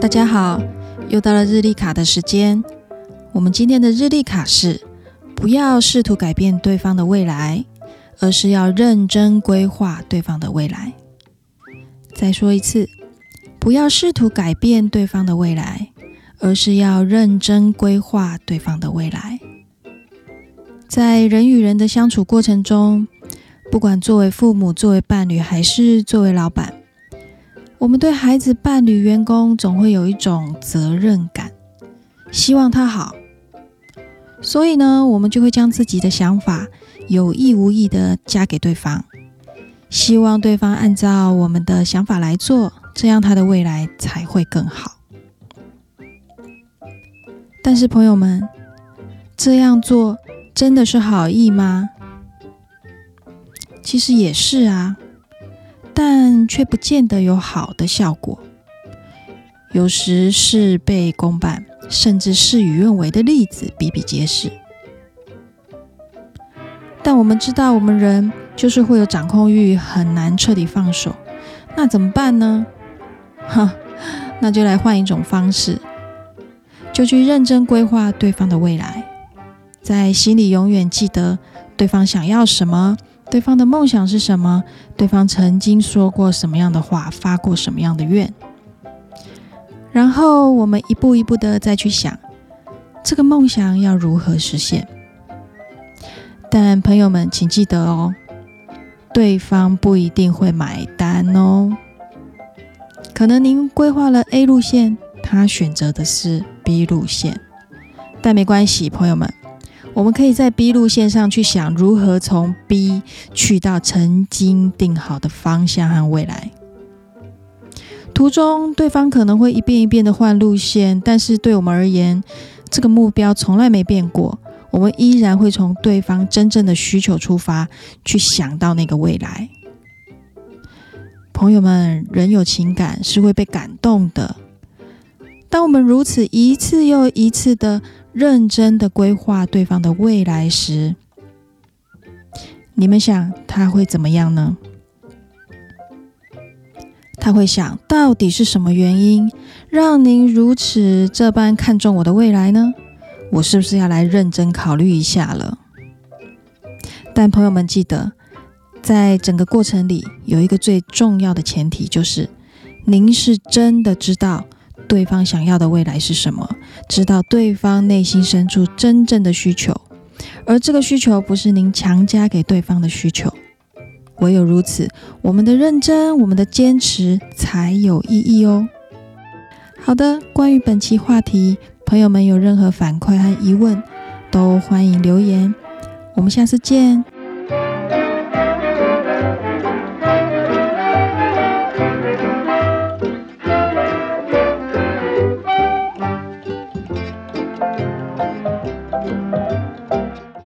大家好，又到了日历卡的时间。我们今天的日历卡是：不要试图改变对方的未来，而是要认真规划对方的未来。再说一次，不要试图改变对方的未来，而是要认真规划对方的未来。在人与人的相处过程中，不管作为父母、作为伴侣，还是作为老板，我们对孩子、伴侣、员工总会有一种责任感，希望他好。所以呢，我们就会将自己的想法有意无意的加给对方，希望对方按照我们的想法来做，这样他的未来才会更好。但是朋友们，这样做真的是好意吗？其实也是啊，却不见得有好的效果。有时事倍功半，甚至事与愿违的例子比比皆是。但我们知道，我们人就是会有掌控欲，很难彻底放手。那怎么办呢？哈，那就来换一种方式，就去认真规划对方的未来，在心里永远记得对方想要什么。对方的梦想是什么？对方曾经说过什么样的话，发过什么样的愿？然后我们一步一步的再去想，这个梦想要如何实现？但朋友们，请记得哦，对方不一定会买单哦。可能您规划了 A 路线，他选择的是 B 路线，但没关系，朋友们。我们可以在 B 路线上去想如何从 B 去到曾经定好的方向和未来。途中，对方可能会一遍一遍的换路线，但是对我们而言，这个目标从来没变过。我们依然会从对方真正的需求出发，去想到那个未来。朋友们，人有情感是会被感动的。当我们如此一次又一次的。认真的规划对方的未来时，你们想他会怎么样呢？他会想到底是什么原因让您如此这般看重我的未来呢？我是不是要来认真考虑一下了？但朋友们记得，在整个过程里有一个最重要的前提，就是您是真的知道。对方想要的未来是什么？知道对方内心深处真正的需求，而这个需求不是您强加给对方的需求。唯有如此，我们的认真，我们的坚持才有意义哦。好的，关于本期话题，朋友们有任何反馈和疑问，都欢迎留言。我们下次见。